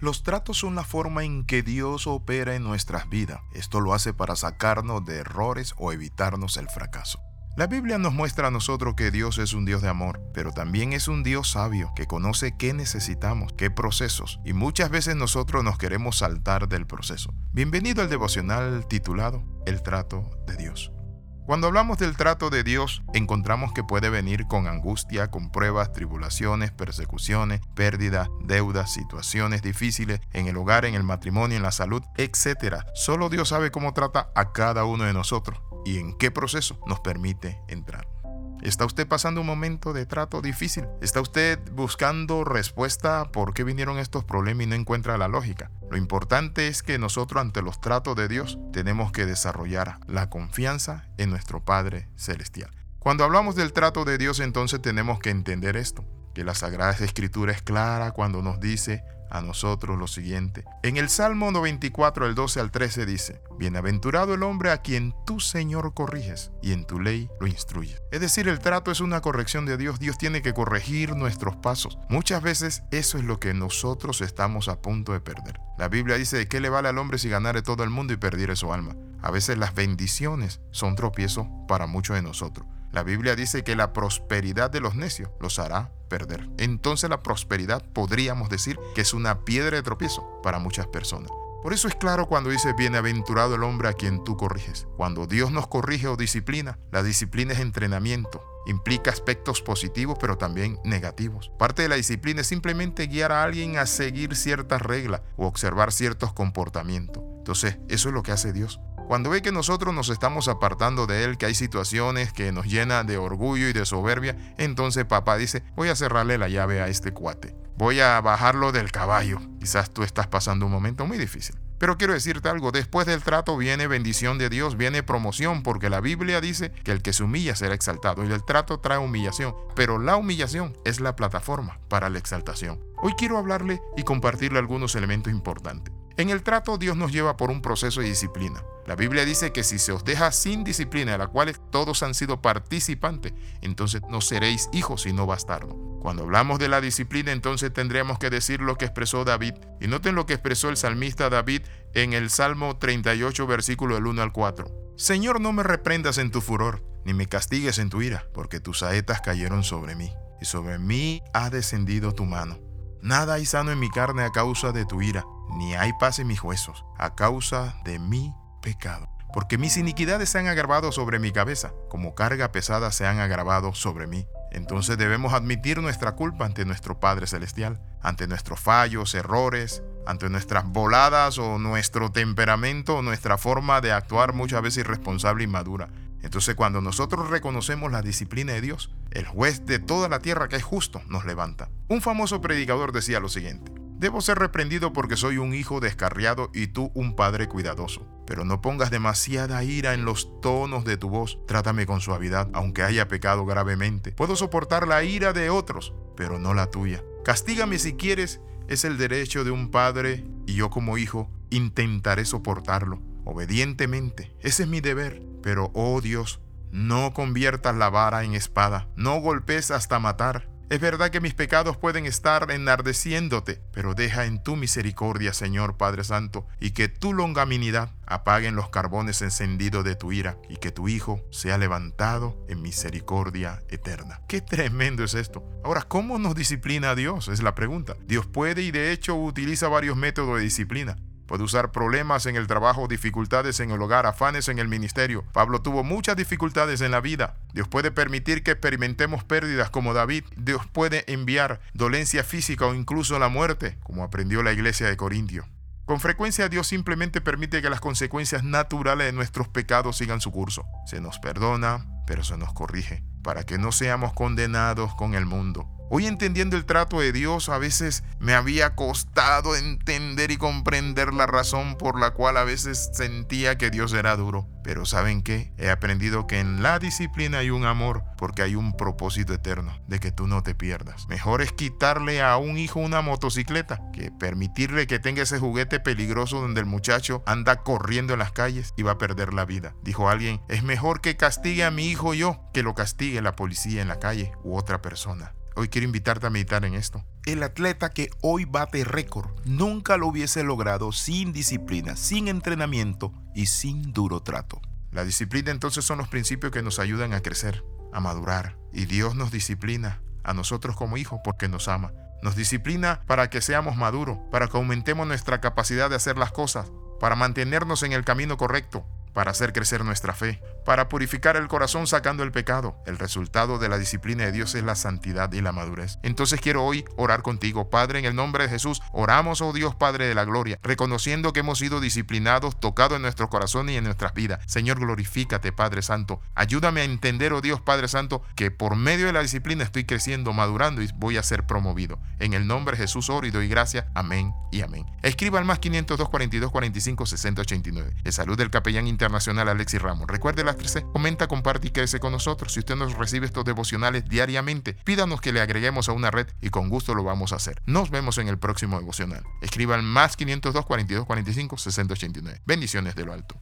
Los tratos son la forma en que Dios opera en nuestras vidas. Esto lo hace para sacarnos de errores o evitarnos el fracaso. La Biblia nos muestra a nosotros que Dios es un Dios de amor, pero también es un Dios sabio que conoce qué necesitamos, qué procesos, y muchas veces nosotros nos queremos saltar del proceso. Bienvenido al devocional titulado El trato de Dios. Cuando hablamos del trato de Dios, encontramos que puede venir con angustia, con pruebas, tribulaciones, persecuciones, pérdidas, deudas, situaciones difíciles en el hogar, en el matrimonio, en la salud, etc. Solo Dios sabe cómo trata a cada uno de nosotros y en qué proceso nos permite entrar. ¿Está usted pasando un momento de trato difícil? ¿Está usted buscando respuesta por qué vinieron estos problemas y no encuentra la lógica? Lo importante es que nosotros ante los tratos de Dios tenemos que desarrollar la confianza en nuestro Padre Celestial. Cuando hablamos del trato de Dios entonces tenemos que entender esto, que la Sagrada Escritura es clara cuando nos dice a nosotros lo siguiente. En el Salmo 94, el 12 al 13 dice, Bienaventurado el hombre a quien tú, Señor, corriges y en tu ley lo instruyes. Es decir, el trato es una corrección de Dios. Dios tiene que corregir nuestros pasos. Muchas veces eso es lo que nosotros estamos a punto de perder. La Biblia dice, ¿qué le vale al hombre si ganare todo el mundo y perdiere su alma? A veces las bendiciones son tropiezos para muchos de nosotros. La Biblia dice que la prosperidad de los necios los hará perder. Entonces la prosperidad podríamos decir que es una piedra de tropiezo para muchas personas. Por eso es claro cuando dice, bienaventurado el hombre a quien tú corriges. Cuando Dios nos corrige o disciplina, la disciplina es entrenamiento. Implica aspectos positivos pero también negativos. Parte de la disciplina es simplemente guiar a alguien a seguir ciertas reglas o observar ciertos comportamientos. Entonces, eso es lo que hace Dios. Cuando ve que nosotros nos estamos apartando de Él, que hay situaciones que nos llenan de orgullo y de soberbia, entonces papá dice, voy a cerrarle la llave a este cuate. Voy a bajarlo del caballo. Quizás tú estás pasando un momento muy difícil. Pero quiero decirte algo, después del trato viene bendición de Dios, viene promoción, porque la Biblia dice que el que se humilla será exaltado y el trato trae humillación, pero la humillación es la plataforma para la exaltación. Hoy quiero hablarle y compartirle algunos elementos importantes. En el trato Dios nos lleva por un proceso de disciplina. La Biblia dice que si se os deja sin disciplina, de la cual todos han sido participantes, entonces no seréis hijos sino bastardos. Cuando hablamos de la disciplina, entonces tendríamos que decir lo que expresó David. Y noten lo que expresó el salmista David en el Salmo 38, versículo del 1 al 4. Señor, no me reprendas en tu furor, ni me castigues en tu ira, porque tus saetas cayeron sobre mí, y sobre mí ha descendido tu mano. Nada hay sano en mi carne a causa de tu ira ni hay paz en mis huesos a causa de mi pecado. Porque mis iniquidades se han agravado sobre mi cabeza, como carga pesada se han agravado sobre mí. Entonces debemos admitir nuestra culpa ante nuestro Padre Celestial, ante nuestros fallos, errores, ante nuestras voladas o nuestro temperamento o nuestra forma de actuar muchas veces irresponsable y madura. Entonces cuando nosotros reconocemos la disciplina de Dios, el juez de toda la tierra que es justo nos levanta. Un famoso predicador decía lo siguiente, Debo ser reprendido porque soy un hijo descarriado y tú un padre cuidadoso. Pero no pongas demasiada ira en los tonos de tu voz. Trátame con suavidad, aunque haya pecado gravemente. Puedo soportar la ira de otros, pero no la tuya. Castígame si quieres, es el derecho de un padre y yo como hijo intentaré soportarlo, obedientemente. Ese es mi deber. Pero, oh Dios, no conviertas la vara en espada, no golpes hasta matar es verdad que mis pecados pueden estar enardeciéndote, pero deja en tu misericordia, Señor Padre Santo, y que tu longaminidad apaguen los carbones encendidos de tu ira, y que tu Hijo sea levantado en misericordia eterna. Qué tremendo es esto. Ahora, ¿cómo nos disciplina Dios? Es la pregunta. Dios puede y de hecho utiliza varios métodos de disciplina. Puede usar problemas en el trabajo, dificultades en el hogar, afanes en el ministerio. Pablo tuvo muchas dificultades en la vida. Dios puede permitir que experimentemos pérdidas como David. Dios puede enviar dolencia física o incluso la muerte, como aprendió la iglesia de Corintio. Con frecuencia Dios simplemente permite que las consecuencias naturales de nuestros pecados sigan su curso. Se nos perdona, pero se nos corrige, para que no seamos condenados con el mundo. Hoy entendiendo el trato de Dios, a veces me había costado entender y comprender la razón por la cual a veces sentía que Dios era duro. Pero ¿saben qué? He aprendido que en la disciplina hay un amor porque hay un propósito eterno de que tú no te pierdas. Mejor es quitarle a un hijo una motocicleta que permitirle que tenga ese juguete peligroso donde el muchacho anda corriendo en las calles y va a perder la vida. Dijo alguien, es mejor que castigue a mi hijo yo que lo castigue la policía en la calle u otra persona. Hoy quiero invitarte a meditar en esto. El atleta que hoy bate récord nunca lo hubiese logrado sin disciplina, sin entrenamiento y sin duro trato. La disciplina entonces son los principios que nos ayudan a crecer, a madurar. Y Dios nos disciplina a nosotros como hijos porque nos ama. Nos disciplina para que seamos maduros, para que aumentemos nuestra capacidad de hacer las cosas, para mantenernos en el camino correcto, para hacer crecer nuestra fe, para purificar el corazón sacando el pecado. El resultado de la disciplina de Dios es la santidad y la madurez. Entonces quiero hoy orar contigo, Padre, en el nombre de Jesús. Oramos, oh Dios Padre de la gloria, reconociendo que hemos sido disciplinados, tocados en nuestro corazón y en nuestras vidas. Señor, glorifícate, Padre Santo. Ayúdame a entender, oh Dios Padre Santo, que por medio de la disciplina estoy creciendo, madurando y voy a ser promovido. En el nombre de Jesús oro y doy gracias. Amén y amén. Escriba al más 502 42 45 60 89. De salud del capellán internacional Alexis Ramos. Recuerde las comenta, comparte y crece con nosotros. Si usted nos recibe estos devocionales diariamente, pídanos que le agreguemos a una red y con gusto lo vamos a hacer. Nos vemos en el próximo devocional. Escriban más 502 42 45 60 89. Bendiciones de lo alto.